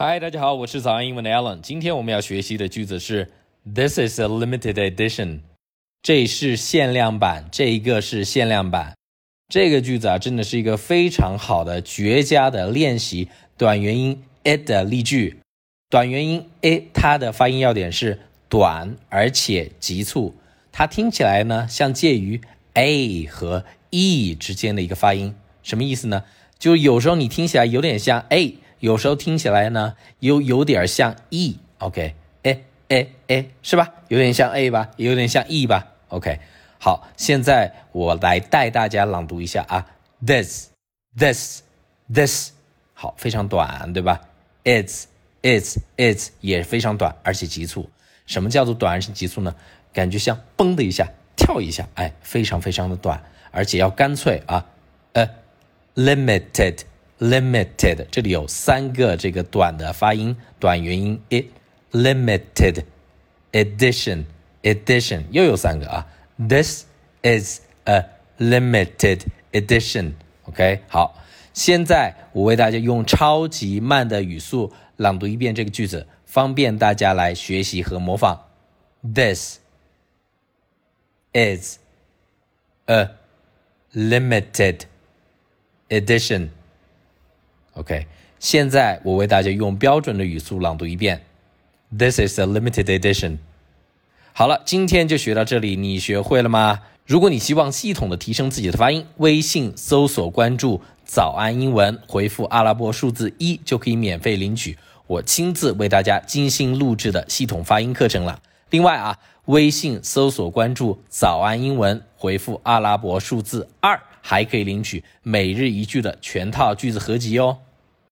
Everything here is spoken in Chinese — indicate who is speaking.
Speaker 1: 嗨，大家好，我是早安英文的 Alan。今天我们要学习的句子是 This is a limited edition。这是限量版，这一个是限量版。这个句子啊，真的是一个非常好的、绝佳的练习短元音 “a” 的例句。短元音 “a”，它的发音要点是短而且急促，它听起来呢像介于 a 和 e 之间的一个发音。什么意思呢？就有时候你听起来有点像 a。有时候听起来呢，又有点像 e，OK，哎哎哎，是吧？有点像 a 吧，也有点像 e 吧，OK。好，现在我来带大家朗读一下啊，this，this，this，好，非常短，对吧？It's，it's，it's 也非常短，而且急促。什么叫做短而且急促呢？感觉像嘣的一下，跳一下，哎，非常非常的短，而且要干脆啊，呃，limited。limited，这里有三个这个短的发音，短元音 it limited edition edition 又有三个啊。This is a limited edition。OK，好，现在我为大家用超级慢的语速朗读一遍这个句子，方便大家来学习和模仿。This is a limited edition。 OK，现在我为大家用标准的语速朗读一遍。This is a limited edition。好了，今天就学到这里，你学会了吗？如果你希望系统的提升自己的发音，微信搜索关注“早安英文”，回复阿拉伯数字一就可以免费领取我亲自为大家精心录制的系统发音课程了。另外啊，微信搜索关注“早安英文”，回复阿拉伯数字二，还可以领取每日一句的全套句子合集哦。